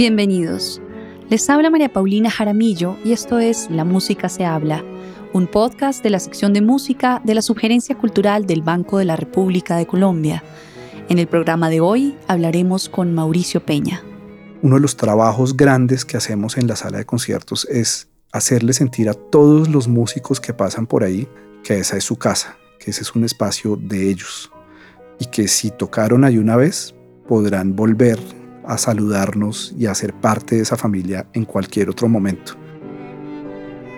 Bienvenidos. Les habla María Paulina Jaramillo y esto es La Música se habla, un podcast de la sección de música de la Sugerencia Cultural del Banco de la República de Colombia. En el programa de hoy hablaremos con Mauricio Peña. Uno de los trabajos grandes que hacemos en la sala de conciertos es hacerle sentir a todos los músicos que pasan por ahí que esa es su casa, que ese es un espacio de ellos y que si tocaron ahí una vez podrán volver a saludarnos y a ser parte de esa familia en cualquier otro momento.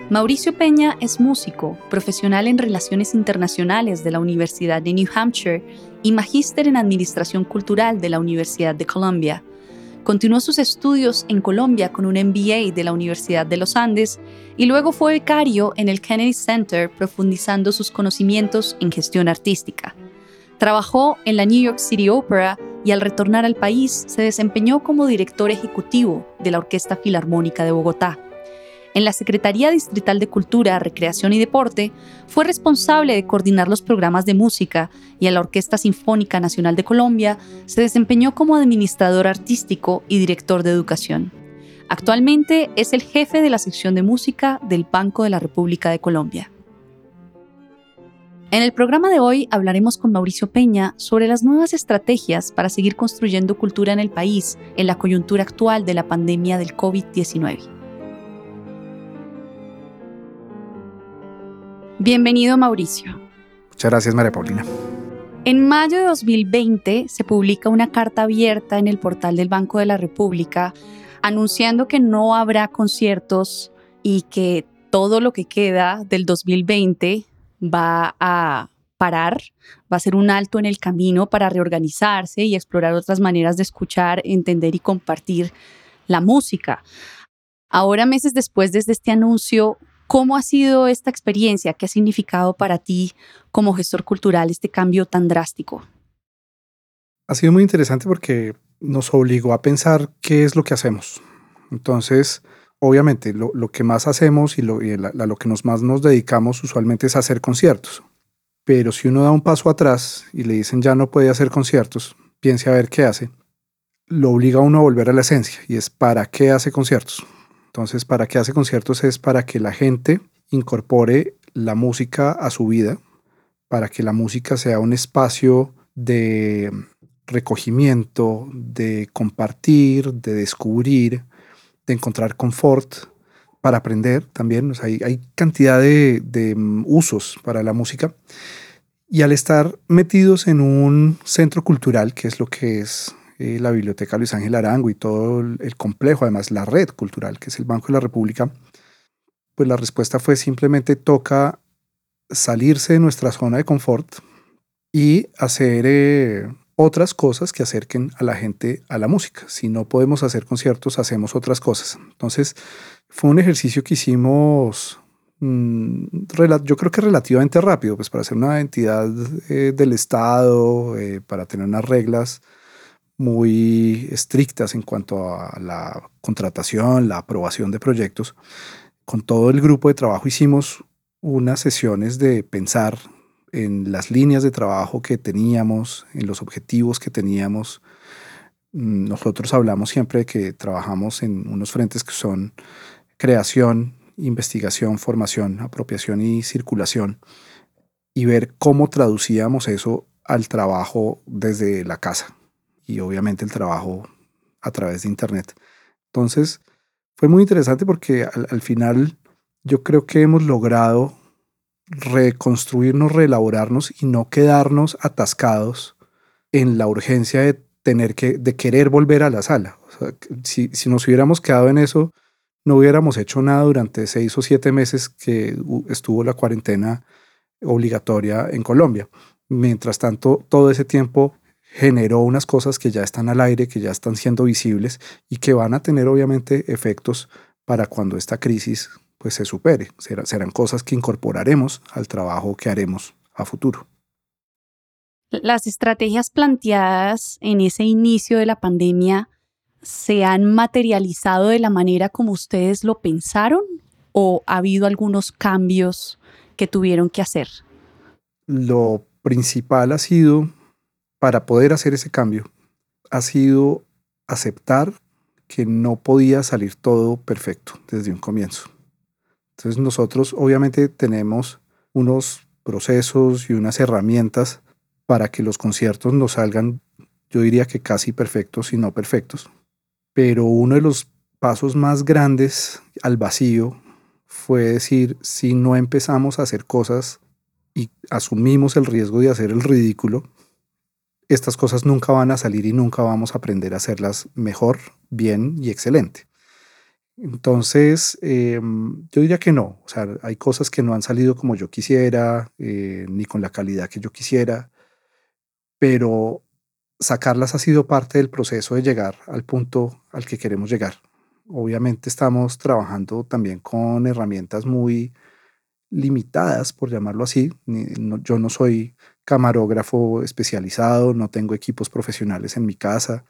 Mauricio Peña es músico, profesional en Relaciones Internacionales de la Universidad de New Hampshire y magíster en Administración Cultural de la Universidad de Columbia. Continuó sus estudios en Colombia con un MBA de la Universidad de los Andes y luego fue becario en el Kennedy Center profundizando sus conocimientos en gestión artística. Trabajó en la New York City Opera y al retornar al país se desempeñó como director ejecutivo de la Orquesta Filarmónica de Bogotá. En la Secretaría Distrital de Cultura, Recreación y Deporte fue responsable de coordinar los programas de música y en la Orquesta Sinfónica Nacional de Colombia se desempeñó como administrador artístico y director de educación. Actualmente es el jefe de la sección de música del Banco de la República de Colombia. En el programa de hoy hablaremos con Mauricio Peña sobre las nuevas estrategias para seguir construyendo cultura en el país en la coyuntura actual de la pandemia del COVID-19. Bienvenido Mauricio. Muchas gracias María Paulina. En mayo de 2020 se publica una carta abierta en el portal del Banco de la República anunciando que no habrá conciertos y que todo lo que queda del 2020 va a parar, va a ser un alto en el camino para reorganizarse y explorar otras maneras de escuchar, entender y compartir la música. Ahora, meses después de este anuncio, ¿cómo ha sido esta experiencia? ¿Qué ha significado para ti como gestor cultural este cambio tan drástico? Ha sido muy interesante porque nos obligó a pensar qué es lo que hacemos. Entonces, obviamente lo, que más hacemos y, lo, lo que nos más nos dedicamos usualmente es hacer conciertos. Pero si uno da un paso atrás y le dicen ya no puede hacer conciertos, piense a ver qué hace, lo obliga a uno a volver a la esencia y es para qué hace conciertos. Entonces, para qué hace conciertos es para que la gente incorpore la música a su vida, para que la música sea un espacio de recogimiento, de compartir, de descubrir, de encontrar confort para aprender también. hay, cantidad de, mm, usos para la música. Y al estar metidos en un centro cultural, que es lo que es eh, la Biblioteca Luis Ángel Arango y todo el, complejo, además la red cultural, que es el Banco de la República, pues la respuesta fue simplemente toca salirse de nuestra zona de confort y hacer eh, otras cosas que acerquen a la gente a la música. Si no podemos hacer conciertos, hacemos otras cosas. Entonces, fue un ejercicio que hicimos, mm, yo creo que relativamente rápido, pues para ser una entidad eh, del Estado, eh, para tener unas reglas muy estrictas en cuanto a la contratación, la aprobación de proyectos. Con todo el grupo de trabajo hicimos unas sesiones de pensar en las líneas de trabajo que teníamos, en los objetivos que teníamos. Mm, nosotros hablamos siempre de que trabajamos en unos frentes que son creación, investigación, formación, apropiación y circulación, y ver cómo traducíamos eso al trabajo desde la casa y obviamente el trabajo a través de Internet. Entonces, fue muy interesante porque al, al final yo creo que hemos logrado reconstruirnos, reelaborarnos y no quedarnos atascados en la urgencia de tener que, de querer volver a la sala. si, si nos hubiéramos quedado en eso, no hubiéramos hecho nada durante seis o siete meses que estuvo la cuarentena obligatoria en Colombia. Mientras tanto, todo ese tiempo generó unas cosas que ya están al aire, que ya están siendo visibles y que van a tener obviamente efectos para cuando esta crisis pues se supere. serán cosas que incorporaremos al trabajo que haremos a futuro. Las estrategias planteadas en ese inicio de la pandemia se han materializado de la manera como ustedes lo pensaron o ha habido algunos cambios que tuvieron que hacer? Lo principal ha sido, para poder hacer ese cambio, ha sido aceptar que no podía salir todo perfecto desde un comienzo. Entonces nosotros obviamente tenemos unos procesos y unas herramientas para que los conciertos nos salgan, yo diría que casi perfectos y no perfectos. Pero uno de los pasos más grandes al vacío fue decir, si no empezamos a hacer cosas y asumimos el riesgo de hacer el ridículo, estas cosas nunca van a salir y nunca vamos a aprender a hacerlas mejor, bien y excelente. Entonces, em, yo diría que no. O sea, hay cosas que no han salido como yo quisiera, eh, ni con la calidad que yo quisiera, pero sacarlas ha sido parte del proceso de llegar al punto al que queremos llegar. Obviamente estamos trabajando también con herramientas muy limitadas, por llamarlo así. yo no soy camarógrafo especializado, no tengo equipos profesionales en mi casa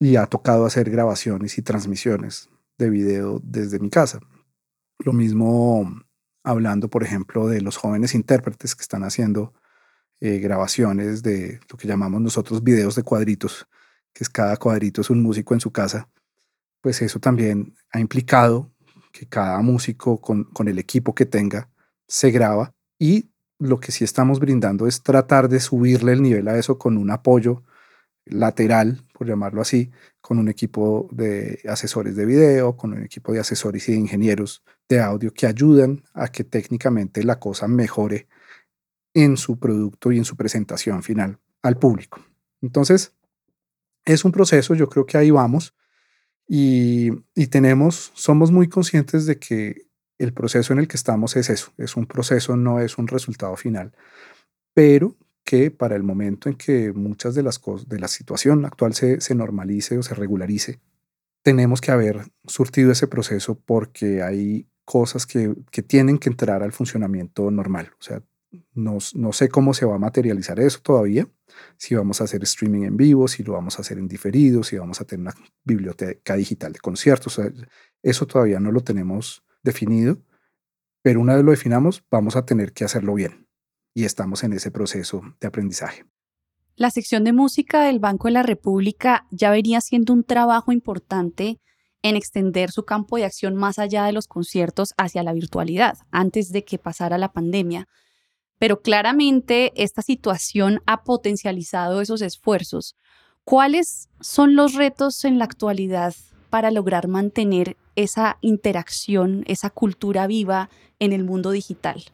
y ha tocado hacer grabaciones y transmisiones de video desde mi casa. Lo mismo hablando, por ejemplo, de los jóvenes intérpretes que están haciendo eh, grabaciones de lo que llamamos nosotros videos de cuadritos, que es cada cuadrito es un músico en su casa, pues eso también ha implicado que cada músico con, con el equipo que tenga se graba y lo que sí estamos brindando es tratar de subirle el nivel a eso con un apoyo lateral, por llamarlo así, con un equipo de asesores de video, con un equipo de asesores y de ingenieros de audio que ayudan a que técnicamente la cosa mejore en su producto y en su presentación final al público. Entonces, es un proceso, yo creo que ahí vamos y, y tenemos, somos muy conscientes de que el proceso en el que estamos es eso, es un proceso, no es un resultado final, pero que para el momento en que muchas de las cosas, de la situación actual se, normalice o se regularice, tenemos que haber surtido ese proceso porque hay cosas que, que tienen que entrar al funcionamiento normal. O sea, no, no, sé cómo se va a materializar eso todavía, si vamos a hacer streaming en vivo, si lo vamos a hacer en diferido, si vamos a tener una biblioteca digital de conciertos. eso todavía no lo tenemos definido, pero una vez lo definamos, vamos a tener que hacerlo bien y estamos en ese proceso de aprendizaje. La sección de música del Banco de la República ya venía siendo un trabajo importante en extender su campo de acción más allá de los conciertos hacia la virtualidad, antes de que pasara la pandemia. Pero claramente esta situación ha potencializado esos esfuerzos. ¿Cuáles son los retos en la actualidad para lograr mantener esa interacción, esa cultura viva en el mundo digital?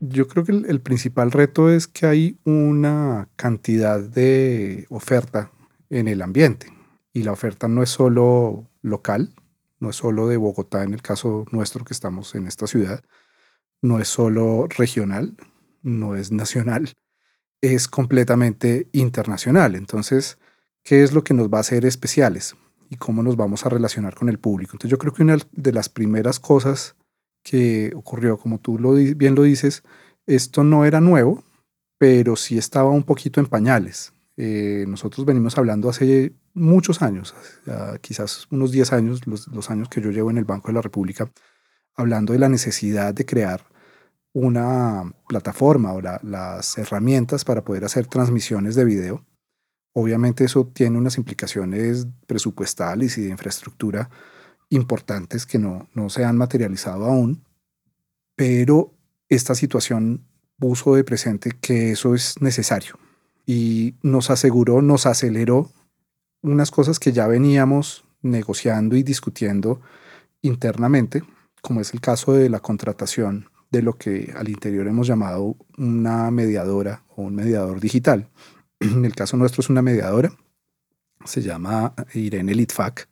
Yo creo que el, principal reto es que hay una cantidad de oferta en el ambiente y la oferta no es solo local, no es solo de Bogotá en el caso nuestro que estamos en esta ciudad, no es solo regional, no es nacional, es completamente internacional. Entonces, ¿qué es lo que nos va a hacer especiales? y cómo nos vamos a relacionar con el público. Entonces yo creo que una de las primeras cosas que ocurrió, como tú bien lo dices, esto no era nuevo, pero sí estaba un poquito en pañales. Eh, nosotros venimos hablando hace muchos años, quizás unos 10 años, los, los, años que yo llevo en el Banco de la República, hablando de la necesidad de crear una plataforma o las herramientas para poder hacer transmisiones de video Obviamente eso tiene unas implicaciones presupuestales y de infraestructura importantes que no, no se han materializado aún, pero esta situación puso de presente que eso es necesario y nos aseguró, nos aceleró unas cosas que ya veníamos negociando y discutiendo internamente, como es el caso de la contratación de lo que al interior hemos llamado una mediadora o un mediador digital. En el caso nuestro es una mediadora, se llama Irene Litvac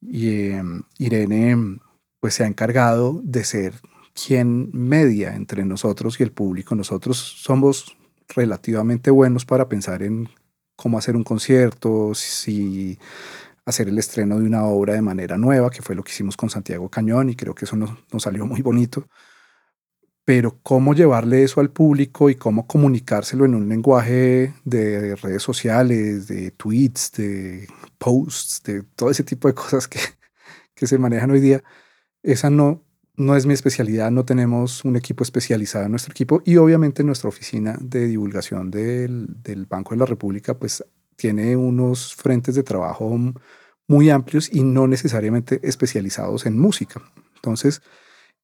y em, Irene pues se ha encargado de ser quien media entre nosotros y el público. Nosotros somos relativamente buenos para pensar en cómo hacer un concierto, si hacer el estreno de una obra de manera nueva, que fue lo que hicimos con Santiago Cañón y creo que eso nos salió muy bonito pero cómo llevarle eso al público y cómo comunicárselo en un lenguaje de redes sociales, de tweets, de posts, de todo ese tipo de cosas que, se manejan hoy día, esa no, no es mi especialidad, no tenemos un equipo especializado en nuestro equipo y obviamente nuestra oficina de divulgación del, del Banco de la República pues tiene unos frentes de trabajo muy amplios y no necesariamente especializados en música. Entonces,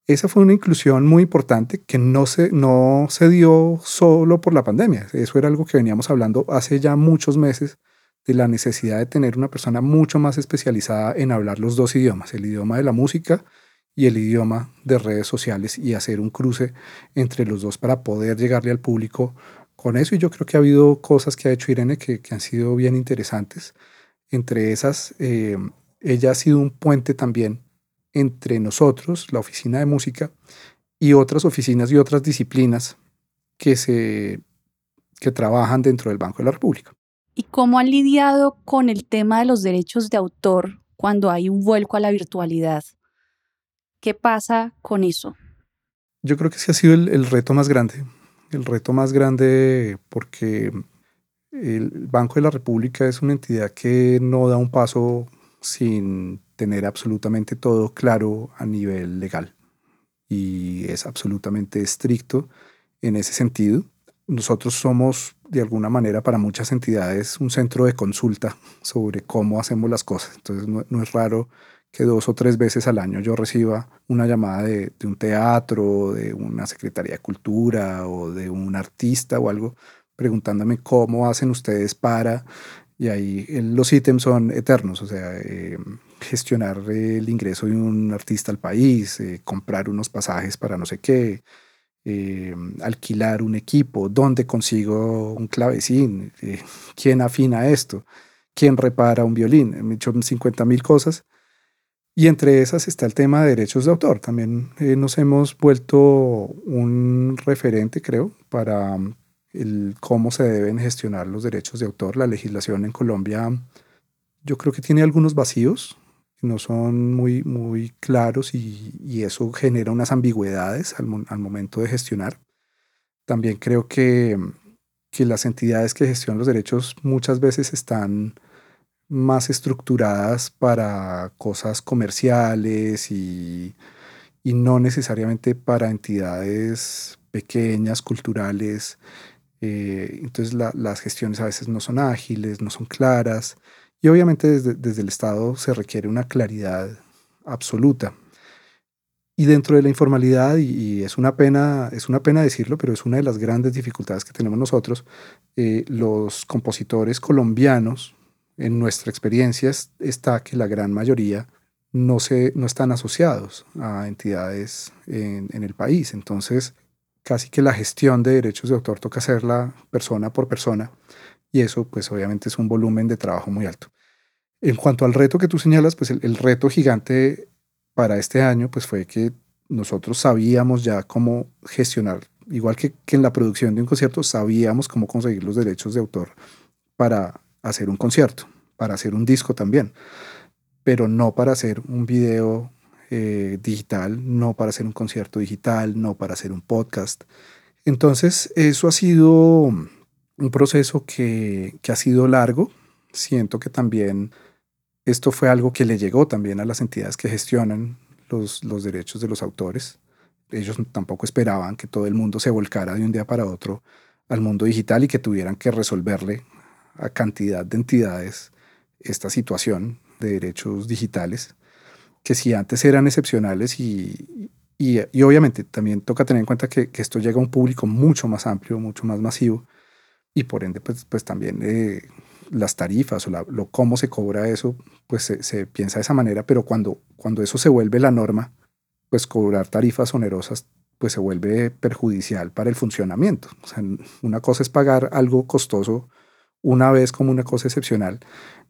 esa fue una inclusión muy importante que no se, no se dio solo por la pandemia. Eso era algo que veníamos hablando hace ya muchos meses de la necesidad de tener una persona mucho más especializada en hablar los dos idiomas, el idioma de la música y el idioma de redes sociales y hacer un cruce entre los dos para poder llegarle al público con eso. Y yo creo que ha habido cosas que ha hecho Irene que, han sido bien interesantes. Entre esas, eh, ella ha sido un puente también entre nosotros, la oficina de música, y otras oficinas y otras disciplinas que, se, que trabajan dentro del Banco de la República. ¿Y cómo han lidiado con el tema de los derechos de autor cuando hay un vuelco a la virtualidad? ¿Qué pasa con eso? Yo creo que ese ha sido el, reto más grande. El reto más grande porque el Banco de la República es una entidad que no da un paso sin tener absolutamente todo claro a nivel legal. Y es absolutamente estricto en ese sentido nosotros somos de alguna manera para muchas entidades un centro de consulta sobre cómo hacemos las cosas. Entonces no, es raro que dos o tres veces al año yo reciba una llamada de, un teatro, de una Secretaría de Cultura o de un artista o algo preguntándome cómo hacen ustedes para, y ahí los ítems son eternos, o sea, eh, gestionar el ingreso de un artista al país, eh, comprar unos pasajes para no sé qué, eh, alquilar un equipo, dónde consigo un clavecín, eh, quién afina esto, quién repara un violín, he hecho 50 mil cosas. Y entre esas está el tema de derechos de autor. También eh, nos hemos vuelto un referente, creo, para el cómo se deben gestionar los derechos de autor. La legislación en Colombia yo creo que tiene algunos vacíos no son muy, muy claros y, eso genera unas ambigüedades al, momento de gestionar. También creo que, que las entidades que gestionan los derechos muchas veces están más estructuradas para cosas comerciales y, y no necesariamente para entidades pequeñas, culturales. Eh, entonces las gestiones a veces no son ágiles, no son claras. Y obviamente desde, desde el Estado se requiere una claridad absoluta. Y dentro de la informalidad, y, es, una pena, es una pena decirlo, pero es una de las grandes dificultades que tenemos nosotros, eh, los compositores colombianos, en nuestra experiencia está que la gran mayoría no, se, no están asociados a entidades en, en el país. Entonces, casi que la gestión de derechos de autor toca hacerla persona por persona y eso pues obviamente es un volumen de trabajo muy alto. En cuanto al reto que tú señalas, pues el, reto gigante para este año pues fue que nosotros sabíamos ya cómo gestionar, igual que, que en la producción de un concierto, sabíamos cómo conseguir los derechos de autor para hacer un concierto, para hacer un disco también, pero no para hacer un video eh, digital, no para hacer un concierto digital, no para hacer un podcast. Entonces, eso ha sido un proceso que, ha sido largo. Siento que también esto fue algo que le llegó también a las entidades que gestionan los, los derechos de los autores. Ellos tampoco esperaban que todo el mundo se volcara de un día para otro al mundo digital y que tuvieran que resolverle a cantidad de entidades esta situación de derechos digitales, que si antes eran excepcionales y, y, obviamente también toca tener en cuenta que, que, esto llega a un público mucho más amplio, mucho más masivo, y por ende pues, pues también eh, las tarifas o lo, cómo se cobra eso, pues se, piensa de esa manera, pero cuando, cuando eso se vuelve la norma, pues cobrar tarifas onerosas pues se vuelve perjudicial para el funcionamiento. Una cosa es pagar algo costoso una vez como una cosa excepcional,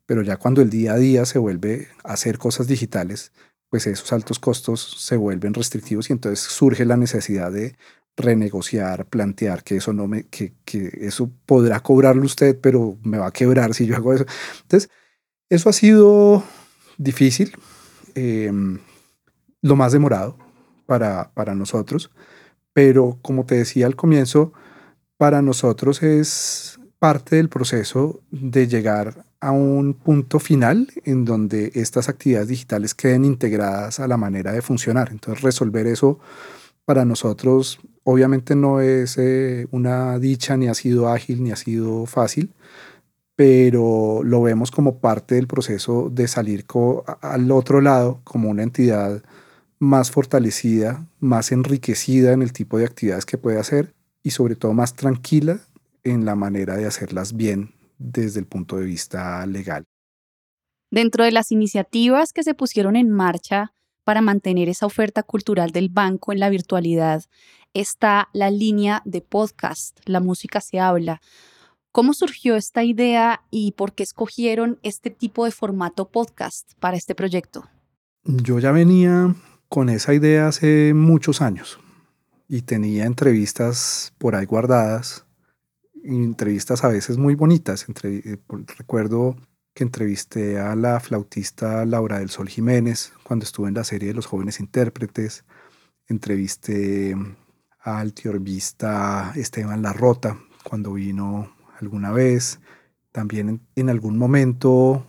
pero ya cuando el día a día se vuelve a hacer cosas digitales, pues esos altos costos se vuelven restrictivos y entonces surge la necesidad de renegociar, plantear que eso no me, que, que, eso podrá cobrarlo usted, pero me va a quebrar si yo hago eso. Entonces, eso ha sido difícil, em, lo más demorado para, para nosotros, pero como te decía al comienzo, para nosotros es parte del proceso de llegar a un punto final en donde estas actividades digitales queden integradas a la manera de funcionar. Entonces, resolver eso para nosotros obviamente no es eh, una dicha, ni ha sido ágil, ni ha sido fácil, pero lo vemos como parte del proceso de salir al otro lado como una entidad más fortalecida, más enriquecida en el tipo de actividades que puede hacer y sobre todo más tranquila en la manera de hacerlas bien desde el punto de vista legal. Dentro de las iniciativas que se pusieron en marcha para mantener esa oferta cultural del banco en la virtualidad está la línea de podcast, La música se habla. ¿Cómo surgió esta idea y por qué escogieron este tipo de formato podcast para este proyecto? Yo ya venía con esa idea hace muchos años y tenía entrevistas por ahí guardadas, entrevistas a veces muy bonitas. Eh, recuerdo que entrevisté a la flautista Laura del Sol Jiménez cuando estuve en la serie de los jóvenes intérpretes. Entrevisté al teorbista Esteban Larrota cuando vino alguna vez. También en, algún momento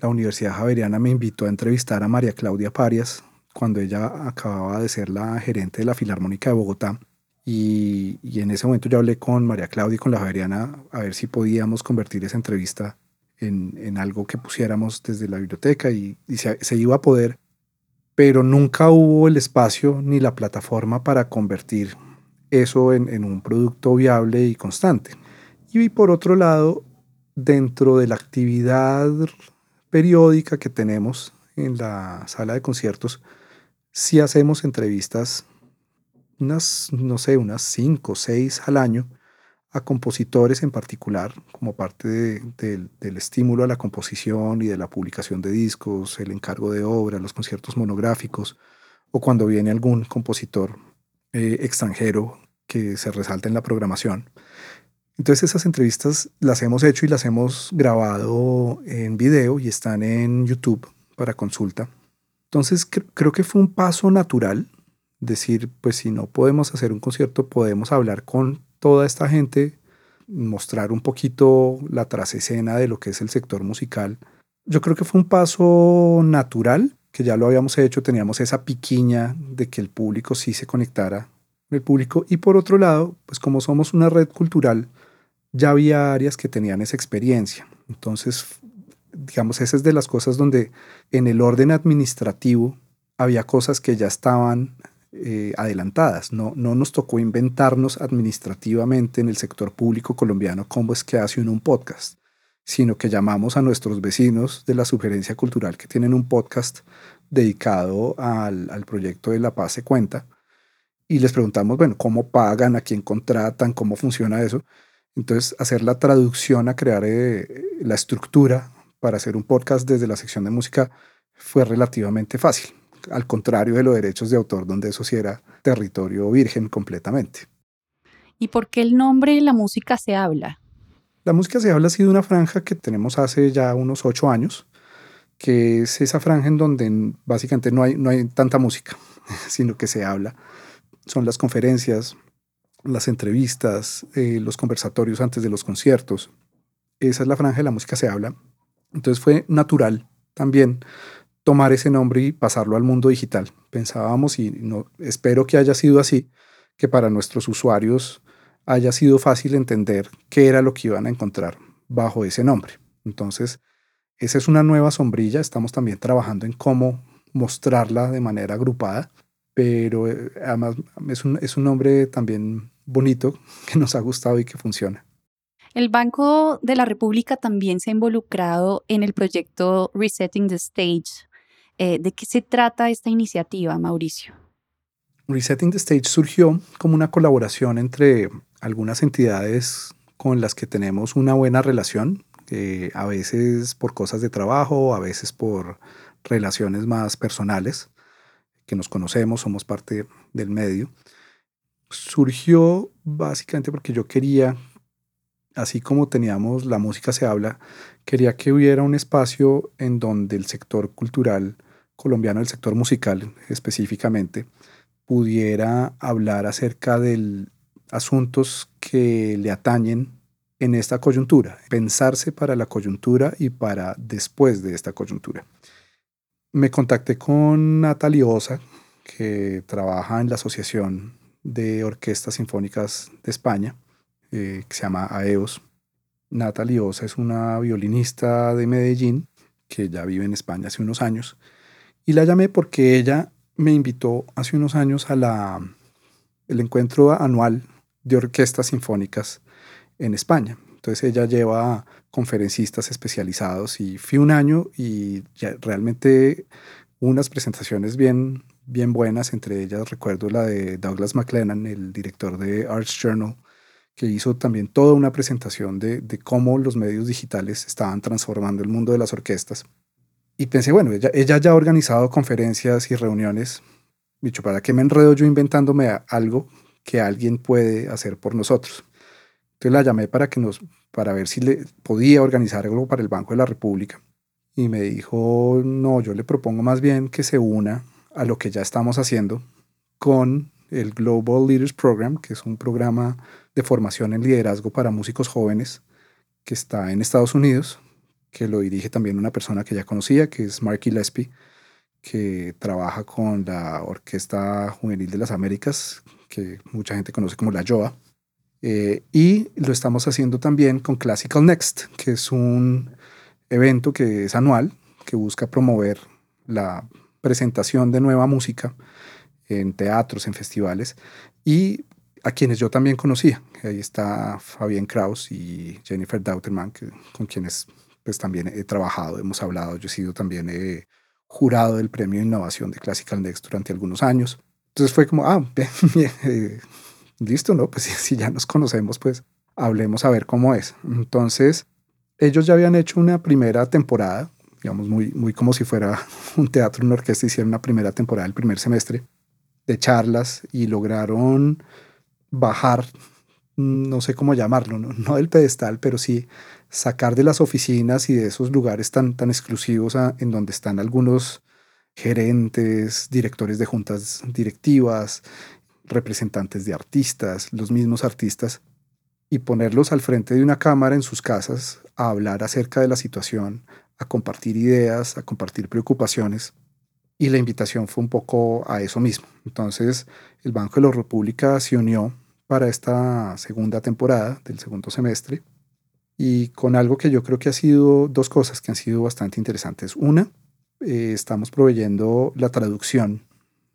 la Universidad Javeriana me invitó a entrevistar a María Claudia Parias cuando ella acababa de ser la gerente de la Filarmónica de Bogotá. Y, en ese momento yo hablé con María Claudia y con la Javeriana a ver si podíamos convertir esa entrevista en, algo que pusiéramos desde la biblioteca y, se, iba a poder, pero nunca hubo el espacio ni la plataforma para convertir eso en, un producto viable y constante. Y por otro lado, dentro de la actividad periódica que tenemos en la sala de conciertos, sí hacemos entrevistas, unas, no sé, unas cinco o seis al año, a compositores en particular, como parte del estímulo a la composición y de la publicación de discos, el encargo de obra, los conciertos monográficos, o cuando viene algún compositor eh, extranjero que se resalta en la programación. Entonces esas entrevistas las hemos hecho y las hemos grabado en video y están en YouTube para consulta. Entonces creo que fue un paso natural decir, pues si no podemos hacer un concierto, podemos hablar con toda esta gente, mostrar un poquito la trasescena de lo que es el sector musical. Yo creo que fue un paso natural, que ya lo habíamos hecho, teníamos esa piquiña de que el público sí se conectara con el público. Y por otro lado, pues como somos una red cultural, ya había áreas que tenían esa experiencia. Entonces, digamos, esa es de las cosas donde en el orden administrativo había cosas que ya estaban eh, adelantadas. No, no nos tocó inventarnos administrativamente en el sector público colombiano cómo es que hace uno un podcast, sino que llamamos a nuestros vecinos de la sugerencia cultural que tienen un podcast dedicado al, al proyecto de La Paz se cuenta y les preguntamos, bueno, ¿cómo pagan? ¿A quién contratan? ¿Cómo funciona eso? Entonces, hacer la traducción a crear eh, la estructura para hacer un podcast desde la sección de música fue relativamente fácil al contrario de los derechos de autor, donde eso sí era territorio virgen completamente. ¿Y por qué el nombre La música se habla? La música se habla ha sido una franja que tenemos hace ya unos ocho años, que es esa franja en donde básicamente no hay, no hay tanta música, sino que se habla. Son las conferencias, las entrevistas, eh, los conversatorios antes de los conciertos. Esa es la franja de la música se habla. Entonces fue natural también tomar ese nombre y pasarlo al mundo digital. Pensábamos, y no, espero que haya sido así, que para nuestros usuarios haya sido fácil entender qué era lo que iban a encontrar bajo ese nombre. Entonces, esa es una nueva sombrilla. Estamos también trabajando en cómo mostrarla de manera agrupada, pero eh, además es un, es un nombre también bonito que nos ha gustado y que funciona. El Banco de la República también se ha involucrado en el proyecto Resetting the Stage, eh, ¿De qué se trata esta iniciativa, Mauricio? Resetting the Stage surgió como una colaboración entre algunas entidades con las que tenemos una buena relación, a veces por cosas de trabajo, a veces por relaciones más personales, que nos conocemos, somos parte del medio. Surgió básicamente porque yo quería, así como teníamos La música se habla, quería que hubiera un espacio en donde el sector cultural colombiano del sector musical específicamente pudiera hablar acerca de asuntos que le atañen en esta coyuntura, pensarse para la coyuntura y para después de esta coyuntura. Me contacté con Natalie Osa, que trabaja en la Asociación de Orquestas Sinfónicas de España, eh, que se llama AEOS, Natalie Osa es una violinista de Medellín que ya vive en España hace unos años. Y la llamé porque ella me invitó hace unos años a la, el encuentro anual de orquestas sinfónicas en España. Entonces ella lleva conferencistas especializados y fui un año y realmente unas presentaciones bien, bien buenas, entre ellas recuerdo la de Douglas McLennan, el director de Arts Journal, que hizo también toda una presentación de, de, cómo los medios digitales estaban transformando el mundo de las orquestas. Y pensé, bueno, ella, ya ha organizado conferencias y reuniones. Dicho, ¿para qué me enredo yo inventándome algo que alguien puede hacer por nosotros? Entonces la llamé para, que nos, para ver si le podía organizar algo para el Banco de la República. Y me dijo, no, yo le propongo más bien que se una a lo que ya estamos haciendo con el Global Leaders Program, que es un programa de formación en liderazgo para músicos jóvenes que está en Estados Unidos, que lo dirige también una persona que ya conocía, que es Marky Gillespie, que trabaja con la Orquesta Juvenil de las Américas, que mucha gente conoce como la JOA. Eh, y lo estamos haciendo también con Classical Next, que es un evento que es anual, que busca promover la presentación de nueva música en teatros, en festivales, y a quienes yo también conocía. Ahí está Fabián Kraus y Jennifer Dauterman, con quienes pues también he trabajado, hemos hablado, yo he sido también eh, jurado del Premio de Innovación de Classical Next durante algunos años. Entonces fue como, ah, bien, eh, listo, ¿no? Pues si ya nos conocemos, pues hablemos a ver cómo es. Entonces, ellos ya habían hecho una primera temporada, digamos, muy, muy como si fuera un teatro, una orquesta, hicieron una primera temporada, el primer semestre, de charlas y lograron bajar, no sé cómo llamarlo, no, no del pedestal, pero sí sacar de las oficinas y de esos lugares tan, tan exclusivos en donde están algunos gerentes, directores de juntas directivas, representantes de artistas, los mismos artistas, y ponerlos al frente de una cámara en sus casas a hablar acerca de la situación, a compartir ideas, a compartir preocupaciones. Y la invitación fue un poco a eso mismo. Entonces, el Banco de la República se unió para esta segunda temporada del segundo semestre y con algo que yo creo que ha sido dos cosas que han sido bastante interesantes. Una, eh, estamos proveyendo la traducción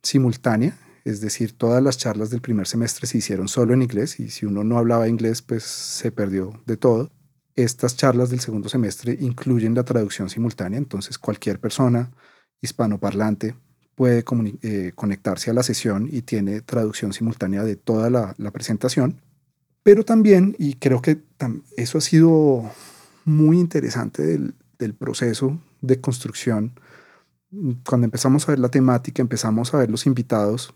simultánea es decir, todas las charlas del primer semestre se hicieron solo en inglés y si uno no hablaba inglés, pues se perdió de todo. Estas charlas del segundo semestre incluyen la traducción simultánea, entonces cualquier persona hispanoparlante puede eh, conectarse a la sesión y tiene traducción simultánea de toda la, presentación. Pero también, y creo que eso ha sido muy interesante del, del proceso de construcción, cuando empezamos a ver la temática, empezamos a ver los invitados,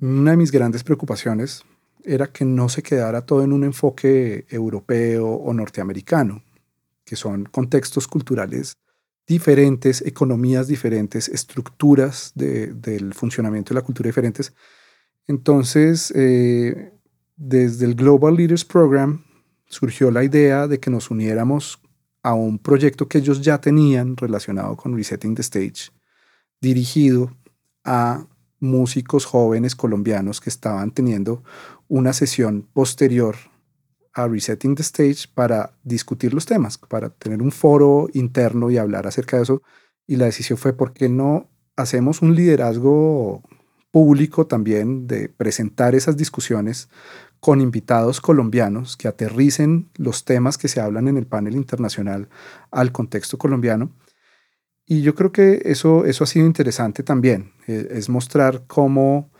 una de mis grandes preocupaciones era que no se quedara todo en un enfoque europeo o norteamericano, que son contextos culturales diferentes, economías diferentes, estructuras del funcionamiento de la cultura diferentes. Entonces, eh, desde el Global Leaders Program surgió la idea de que nos uniéramos a un proyecto que ellos ya tenían relacionado con Resetting the Stage, dirigido a músicos jóvenes colombianos que estaban teniendo una sesión posterior a Resetting the Stage para discutir los temas, para tener un foro interno y hablar acerca de eso. Y la decisión fue, ¿por qué no hacemos un liderazgo público también de presentar esas discusiones con invitados colombianos que aterricen los temas que se hablan en el panel internacional al contexto colombiano? Y yo creo que eso, eso ha sido interesante también, eh, es mostrar cómo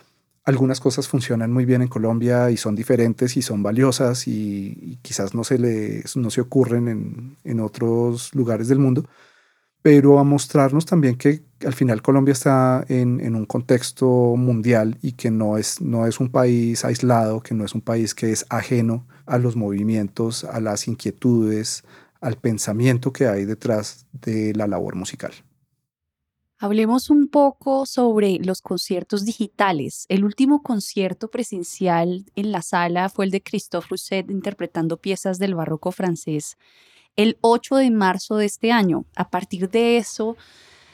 algunas cosas funcionan muy bien en Colombia y son diferentes y son valiosas y, quizás no se, le, no se ocurren en, en, otros lugares del mundo, pero a mostrarnos también que al final Colombia está en, en, un contexto mundial y que no es, no es un país aislado, que no es un país que es ajeno a los movimientos, a las inquietudes, al pensamiento que hay detrás de la labor musical. Hablemos un poco sobre los conciertos digitales. El último concierto presencial en la sala fue el de Christophe Rousset interpretando piezas del barroco francés el 8 de marzo de este año. A partir de eso,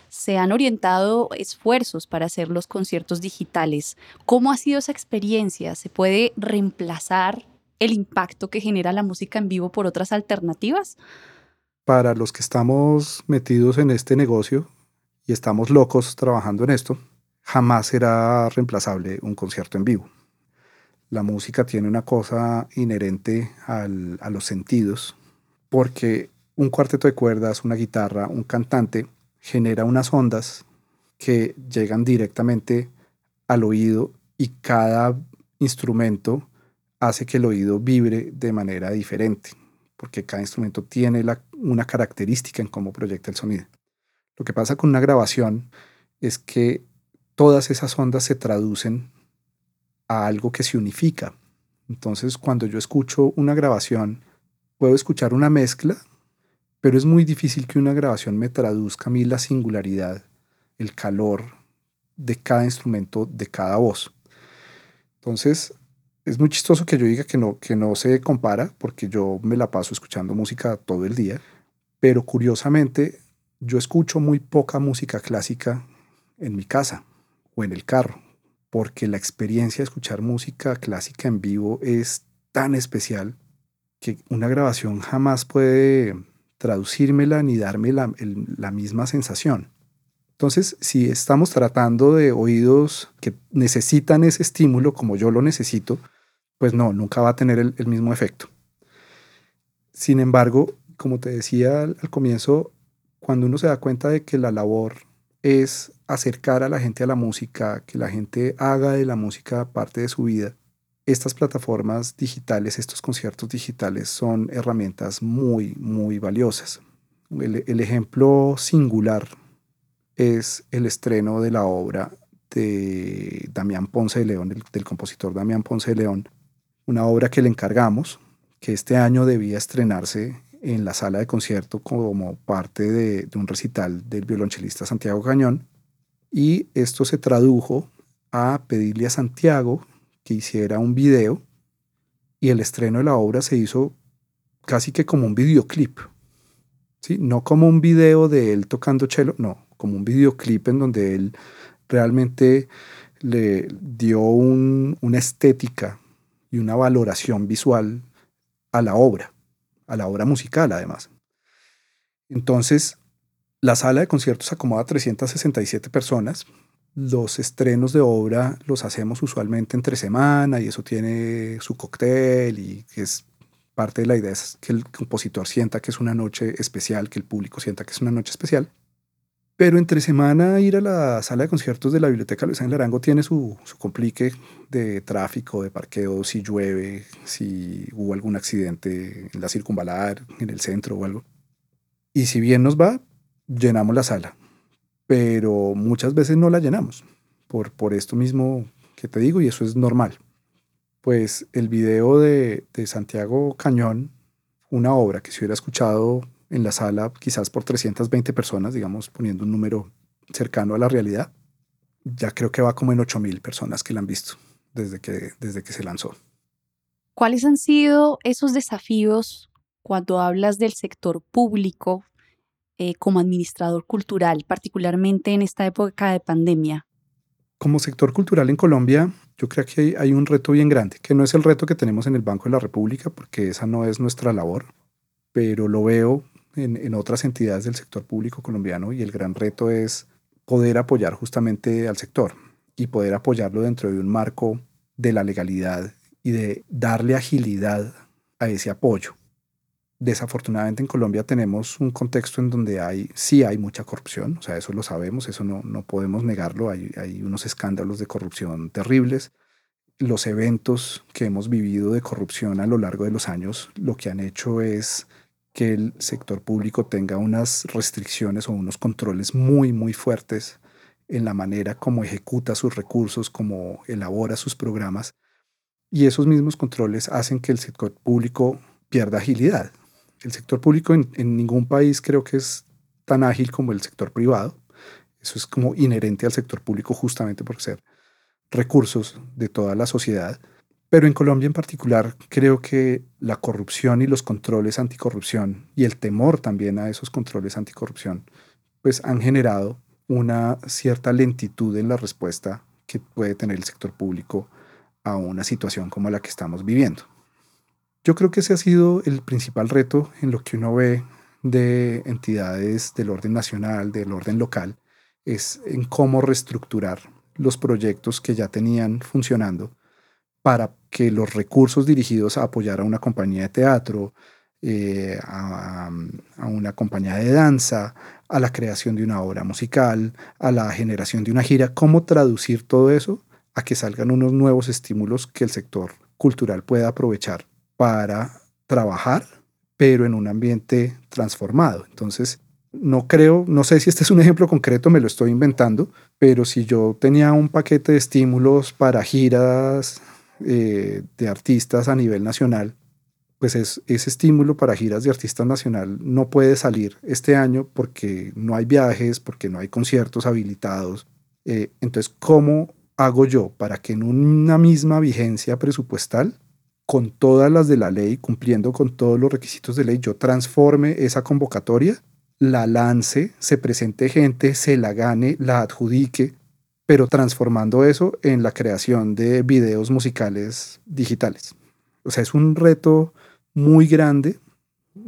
se han orientado esfuerzos para hacer los conciertos digitales. ¿Cómo ha sido esa experiencia? ¿Se puede reemplazar el impacto que genera la música en vivo por otras alternativas? Para los que estamos metidos en este negocio y estamos locos trabajando en esto, jamás será reemplazable un concierto en vivo. La música tiene una cosa inherente a los sentidos, porque un cuarteto de cuerdas, una guitarra, un cantante genera unas ondas que llegan directamente al oído y cada instrumento hace que el oído vibre de manera diferente, porque cada instrumento tiene una característica en cómo proyecta el sonido. Lo que pasa con una grabación es que todas esas ondas se traducen a algo que se unifica. Entonces, cuando yo escucho una grabación, puedo escuchar una mezcla, pero es muy difícil que una grabación me traduzca a mí la singularidad, el calor de cada instrumento, de cada voz. Entonces, es muy chistoso que yo diga que no, que no se compara, porque yo me la paso escuchando música todo el día, pero curiosamente yo escucho muy poca música clásica en mi casa o en el carro, porque la experiencia de escuchar música clásica en vivo es tan especial que una grabación jamás puede traducírmela ni darme la, la misma sensación. Entonces, si estamos tratando de oídos que necesitan ese estímulo como yo lo necesito, pues no, nunca va a tener el, mismo efecto. Sin embargo, como te decía al, comienzo, cuando uno se da cuenta de que la labor es acercar a la gente a la música, que la gente haga de la música parte de su vida, estas plataformas digitales, estos conciertos digitales son herramientas muy, muy valiosas. el ejemplo singular es el estreno de la obra de Damián Ponce de León, del, compositor Damián Ponce de León, una obra que le encargamos, que este año debía estrenarse en la sala de concierto como parte de, de, un recital del violonchelista Santiago Cañón. Y esto se tradujo a pedirle a Santiago que hiciera un video y el estreno de la obra se hizo casi que como un videoclip. ¿sí? No como un video de él tocando cello, no, como un videoclip en donde él realmente le dio una estética y una valoración visual a la obra, a la obra musical además. Entonces, la sala de conciertos acomoda 367 personas. Los estrenos de obra los hacemos usualmente entre semana y eso tiene su cóctel y es parte de la idea es que el compositor sienta que es una noche especial, que el público sienta que es una noche especial. Pero entre semana ir a la sala de conciertos de la Biblioteca Luis Ángel Arango tiene su, su complique de tráfico, de parqueo, si llueve, si hubo algún accidente en la circunvalar, en el centro o algo. Y si bien nos va, llenamos la sala. Pero muchas veces no la llenamos por, por esto mismo que te digo y eso es normal. Pues el video de, de Santiago Cañón, una obra que se hubiera escuchado en la sala, quizás por 320 personas, digamos, poniendo un número cercano a la realidad. Ya creo que va como en 8.000 personas que la han visto desde que, desde que se lanzó. ¿Cuáles han sido esos desafíos cuando hablas del sector público eh, como administrador cultural, particularmente en esta época de pandemia? Como sector cultural en Colombia, yo creo que hay, un reto bien grande, que no es el reto que tenemos en el Banco de la República, porque esa no es nuestra labor, pero lo veo en, otras entidades del sector público colombiano y el gran reto es poder apoyar justamente al sector y poder apoyarlo dentro de un marco de la legalidad y de darle agilidad a ese apoyo. Desafortunadamente en Colombia tenemos un contexto en donde hay, sí hay mucha corrupción, o sea, eso lo sabemos, eso no, no podemos negarlo, hay, hay unos escándalos de corrupción terribles. Los eventos que hemos vivido de corrupción a lo largo de los años lo que han hecho es que el sector público tenga unas restricciones o unos controles muy, muy fuertes en la manera como ejecuta sus recursos, como elabora sus programas. Y esos mismos controles hacen que el sector público pierda agilidad. El sector público en, ningún país creo que es tan ágil como el sector privado. Eso es como inherente al sector público justamente por ser recursos de toda la sociedad. Pero en Colombia en particular creo que la corrupción y los controles anticorrupción y el temor también a esos controles anticorrupción pues han generado una cierta lentitud en la respuesta que puede tener el sector público a una situación como la que estamos viviendo. Yo creo que ese ha sido el principal reto en lo que uno ve de entidades del orden nacional, del orden local, es en cómo reestructurar los proyectos que ya tenían funcionando para que los recursos dirigidos a apoyar a una compañía de teatro, eh, a, una compañía de danza, a la creación de una obra musical, a la generación de una gira, cómo traducir todo eso a que salgan unos nuevos estímulos que el sector cultural pueda aprovechar para trabajar, pero en un ambiente transformado. Entonces, no creo, no sé si este es un ejemplo concreto, me lo estoy inventando, pero si yo tenía un paquete de estímulos para giras eh, de artistas a nivel nacional, pues es, ese estímulo para giras de artistas nacional no puede salir este año porque no hay viajes, porque no hay conciertos habilitados. Eh, entonces, ¿cómo hago yo para que en una misma vigencia presupuestal, con todas las de la ley, cumpliendo con todos los requisitos de ley, yo transforme esa convocatoria, la lance, se presente gente, se la gane, la adjudique, pero transformando eso en la creación de videos musicales digitales? O sea, es un reto muy grande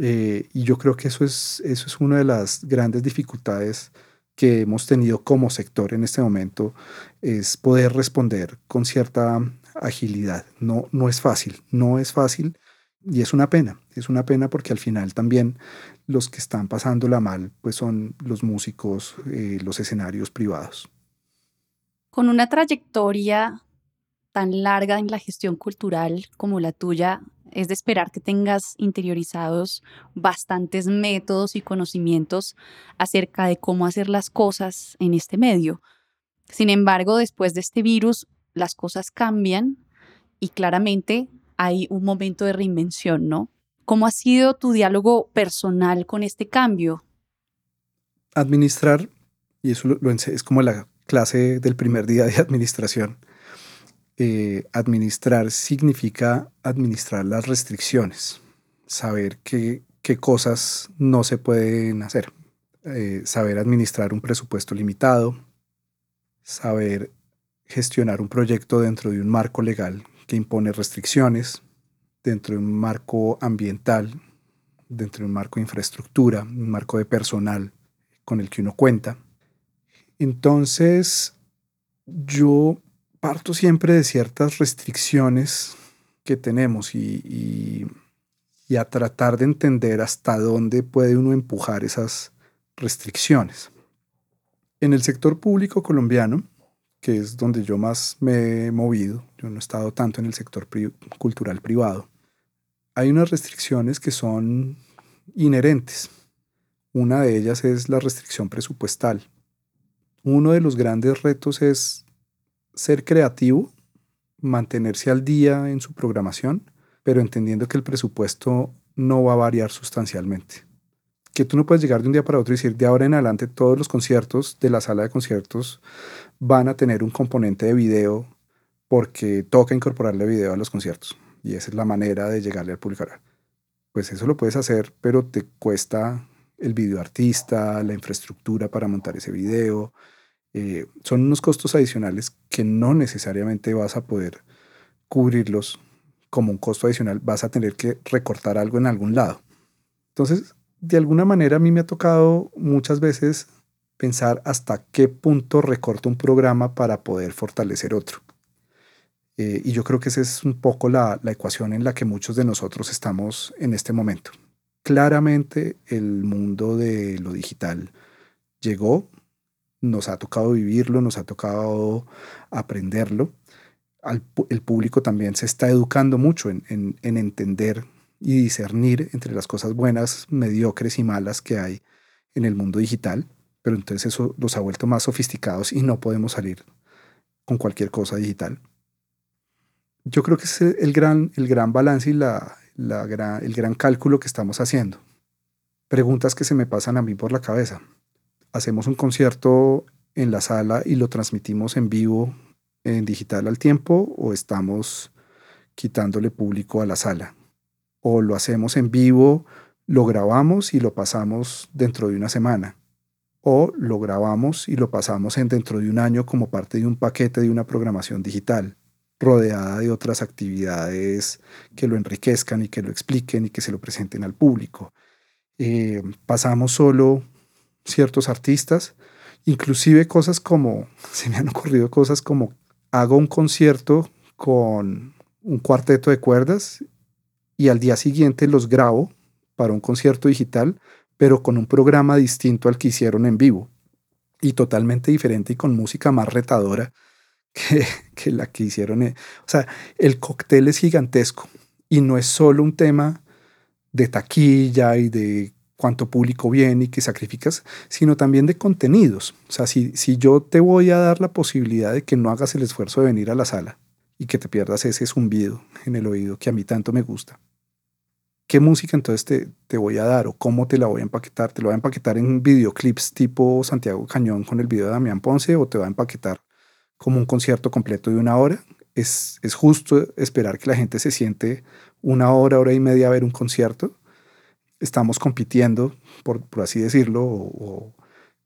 eh, y yo creo que eso es, eso es una de las grandes dificultades que hemos tenido como sector en este momento, es poder responder con cierta agilidad. No, no es fácil, no es fácil y es una pena, es una pena porque al final también los que están pasándola mal pues son los músicos, eh, los escenarios privados. Con una trayectoria tan larga en la gestión cultural como la tuya, es de esperar que tengas interiorizados bastantes métodos y conocimientos acerca de cómo hacer las cosas en este medio. Sin embargo, después de este virus, las cosas cambian y claramente hay un momento de reinvención, ¿no? ¿Cómo ha sido tu diálogo personal con este cambio? Administrar, y eso es como la clase del primer día de administración, eh, administrar significa administrar las restricciones, saber qué, qué cosas no se pueden hacer, eh, saber administrar un presupuesto limitado, saber gestionar un proyecto dentro de un marco legal que impone restricciones, dentro de un marco ambiental, dentro de un marco de infraestructura, un marco de personal con el que uno cuenta. Entonces, yo parto siempre de ciertas restricciones que tenemos y, a tratar de entender hasta dónde puede uno empujar esas restricciones. En el sector público colombiano, que es donde yo más me he movido, yo no he estado tanto en el sector cultural privado, hay unas restricciones que son inherentes. Una de ellas es la restricción presupuestal. Uno de los grandes retos es ser creativo, mantenerse al día en su programación, pero entendiendo que el presupuesto no va a variar sustancialmente. Que tú no puedes llegar de un día para otro y decir de ahora en adelante todos los conciertos de la sala de conciertos van a tener un componente de video porque toca incorporarle video a los conciertos. Y esa es la manera de llegarle al público. Pues eso lo puedes hacer, pero te cuesta el video artista, la infraestructura para montar ese video, eh, son unos costos adicionales que no necesariamente vas a poder cubrirlos como un costo adicional, vas a tener que recortar algo en algún lado. Entonces, de alguna manera a mí me ha tocado muchas veces pensar hasta qué punto recorto un programa para poder fortalecer otro. Eh, y yo creo que esa es un poco la, la ecuación en la que muchos de nosotros estamos en este momento. Claramente el mundo de lo digital llegó, nos ha tocado vivirlo, nos ha tocado aprenderlo. el público también se está educando mucho en, entender y discernir entre las cosas buenas, mediocres y malas que hay en el mundo digital, pero entonces eso los ha vuelto más sofisticados y no podemos salir con cualquier cosa digital. Yo creo que es el gran, el gran balance y la, el gran cálculo que estamos haciendo. Preguntas que se me pasan a mí por la cabeza hacemos un concierto en la sala y lo transmitimos en vivo en digital al tiempo o estamos quitándole público a la sala. O lo hacemos en vivo, lo grabamos y lo pasamos dentro de una semana. O lo grabamos y lo pasamos en dentro de un año como parte de un paquete de una programación digital. rodeada de otras actividades que lo enriquezcan y que lo expliquen y que se lo presenten al público. Eh, pasamos solo ciertos artistas, inclusive cosas como, se me han ocurrido cosas como hago un concierto con un cuarteto de cuerdas y al día siguiente los grabo para un concierto digital, pero con un programa distinto al que hicieron en vivo y totalmente diferente y con música más retadora que, que la que hicieron. O sea, el cóctel es gigantesco y no es solo un tema de taquilla y de cuánto público viene y que sacrificas, sino también de contenidos. O sea, si, si yo te voy a dar la posibilidad de que no hagas el esfuerzo de venir a la sala y que te pierdas ese zumbido en el oído que a mí tanto me gusta, ¿qué música entonces te, te voy a dar o cómo te la voy a empaquetar? ¿Te lo voy a empaquetar en videoclips tipo Santiago Cañón con el video de Damián Ponce o te va a empaquetar como un concierto completo de una hora? Es, es justo esperar que la gente se siente una hora, hora y media a ver un concierto estamos compitiendo, por, por así decirlo, o,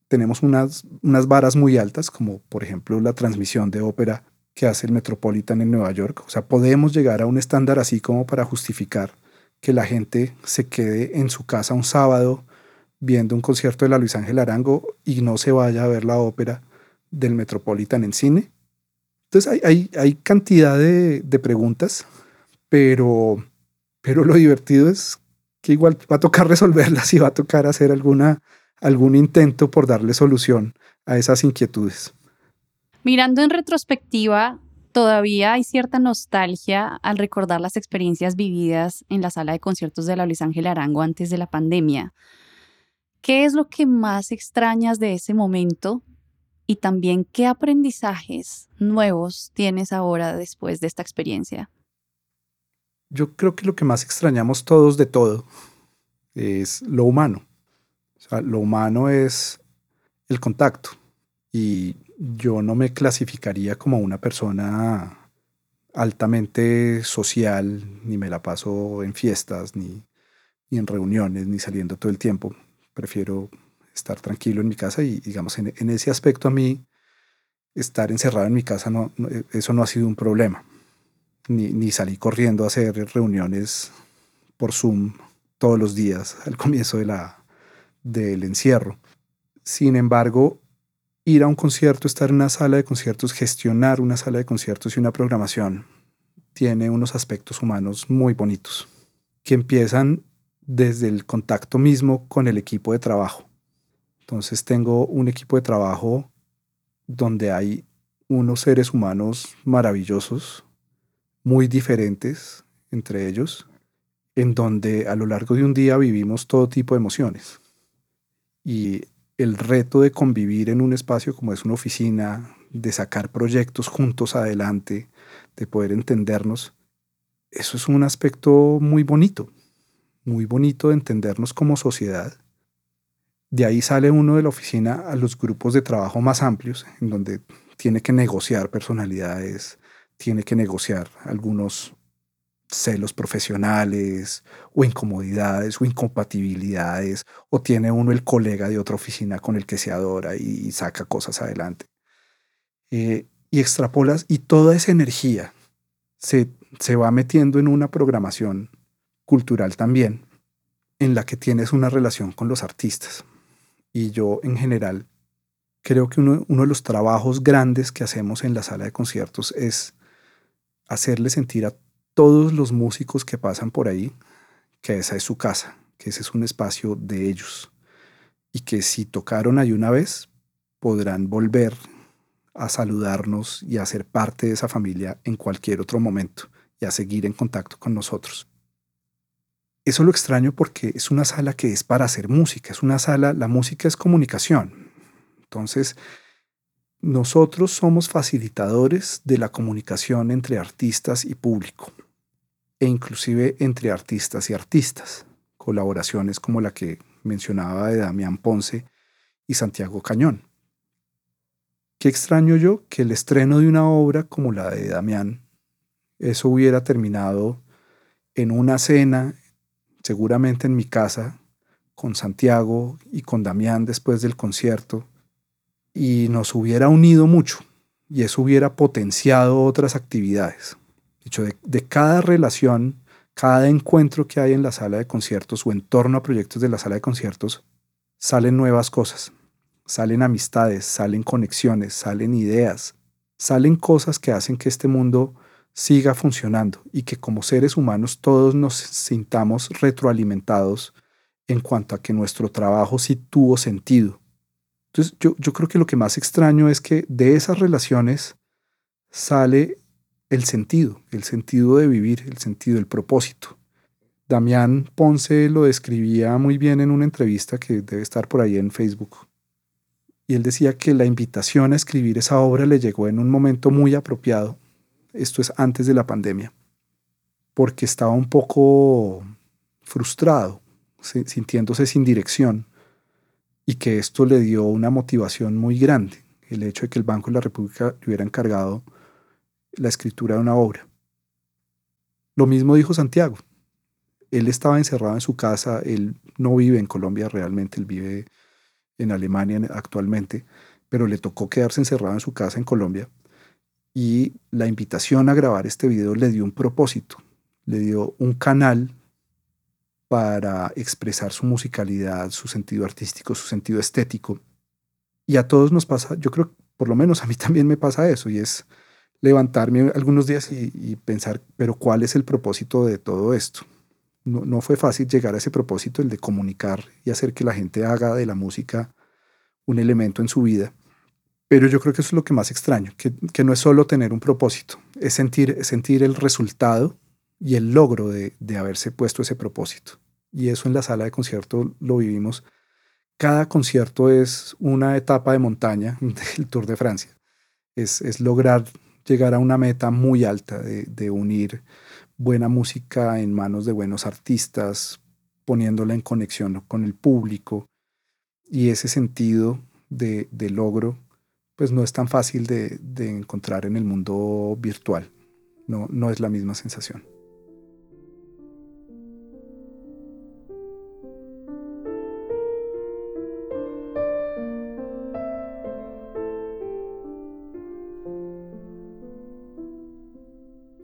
tenemos unas, unas varas muy altas, como por ejemplo la transmisión de ópera que hace el Metropolitan en Nueva York. O sea, podemos llegar a un estándar así como para justificar que la gente se quede en su casa un sábado viendo un concierto de la Luis Ángel Arango y no se vaya a ver la ópera del Metropolitan en cine. Entonces hay, hay, hay cantidad de, de, preguntas, pero, pero lo divertido es que igual va a tocar resolverlas y va a tocar hacer alguna, algún intento por darle solución a esas inquietudes. Mirando en retrospectiva, todavía hay cierta nostalgia al recordar las experiencias vividas en la sala de conciertos de la Luis Ángel Arango antes de la pandemia. ¿Qué es lo que más extrañas de ese momento? Y también, ¿qué aprendizajes nuevos tienes ahora después de esta experiencia? yo creo que lo que más extrañamos todos de todo es lo humano. Lo humano es el contacto. Y yo no me clasificaría como una persona altamente social, ni me la paso en fiestas, ni, en reuniones, ni saliendo todo el tiempo. Prefiero estar tranquilo en mi casa y, digamos, en, ese aspecto a mí, estar encerrado en mi casa, no, eso no ha sido un problema ni, ni salí corriendo a hacer reuniones por Zoom todos los días al comienzo de la, del encierro. Sin embargo, ir a un concierto, estar en una sala de conciertos, gestionar una sala de conciertos y una programación, tiene unos aspectos humanos muy bonitos, que empiezan desde el contacto mismo con el equipo de trabajo. Entonces tengo un equipo de trabajo donde hay unos seres humanos maravillosos, muy diferentes entre ellos, en donde a lo largo de un día vivimos todo tipo de emociones. Y el reto de convivir en un espacio como es una oficina, de sacar proyectos juntos adelante, de poder entendernos, eso es un aspecto muy bonito, muy bonito de entendernos como sociedad. De ahí sale uno de la oficina a los grupos de trabajo más amplios, en donde tiene que negociar personalidades, tiene que negociar algunos celos profesionales o incomodidades o incompatibilidades o tiene uno el colega de otra oficina con el que se adora y saca cosas adelante. Eh, y extrapolas y toda esa energía se, se va metiendo en una programación cultural también en la que tienes una relación con los artistas. Y yo en general creo que uno, uno de los trabajos grandes que hacemos en la sala de conciertos es hacerle sentir a todos los músicos que pasan por ahí que esa es su casa, que ese es un espacio de ellos y que si tocaron ahí una vez podrán volver a saludarnos y a ser parte de esa familia en cualquier otro momento y a seguir en contacto con nosotros. Eso lo extraño porque es una sala que es para hacer música, es una sala, la música es comunicación. Entonces, nosotros somos facilitadores de la comunicación entre artistas y público, e inclusive entre artistas y artistas, colaboraciones como la que mencionaba de Damián Ponce y Santiago Cañón. Qué extraño yo que el estreno de una obra como la de Damián, eso hubiera terminado en una cena, seguramente en mi casa, con Santiago y con Damián después del concierto, y nos hubiera unido mucho, y eso hubiera potenciado otras actividades. De cada relación, cada encuentro que hay en la sala de conciertos o en torno a proyectos de la sala de conciertos, salen nuevas cosas, salen amistades, salen conexiones, salen ideas, salen cosas que hacen que este mundo siga funcionando y que como seres humanos todos nos sintamos retroalimentados en cuanto a que nuestro trabajo sí tuvo sentido. Entonces yo, yo creo que lo que más extraño es que de esas relaciones sale el sentido, el sentido de vivir, el sentido, el propósito. Damián Ponce lo describía muy bien en una entrevista que debe estar por ahí en Facebook. Y él decía que la invitación a escribir esa obra le llegó en un momento muy apropiado. Esto es antes de la pandemia. Porque estaba un poco frustrado, sintiéndose sin dirección. Y que esto le dio una motivación muy grande. El hecho de que el Banco de la República le hubiera encargado la escritura de una obra. Lo mismo dijo Santiago él estaba encerrado en su casa, él no vive en Colombia realmente, él vive en Alemania actualmente, pero le tocó quedarse encerrado en su casa en Colombia y la invitación a grabar este video le dio un propósito, le dio un canal para expresar su musicalidad, su sentido artístico, su sentido estético. Y a todos nos pasa, yo creo, por lo menos a mí también me pasa eso, y es levantarme algunos días y, y pensar, pero ¿cuál es el propósito de todo esto? no, fue fácil llegar a ese propósito, el de comunicar y hacer que la gente haga de la música un elemento en su vida. Pero yo creo que eso es lo que más extraño, que, no es solo tener un propósito, es sentir, sentir el resultado y el logro de, haberse puesto ese propósito. Y eso en la sala de concierto lo vivimos. Cada concierto es una etapa de montaña del Tour de Francia. Es, lograr llegar a una meta muy alta de, de unir buena música en manos de buenos artistas, poniéndola en conexión con el público. Y ese sentido de, logro, pues no es tan fácil de, de encontrar en el mundo virtual. No, no es la misma sensación.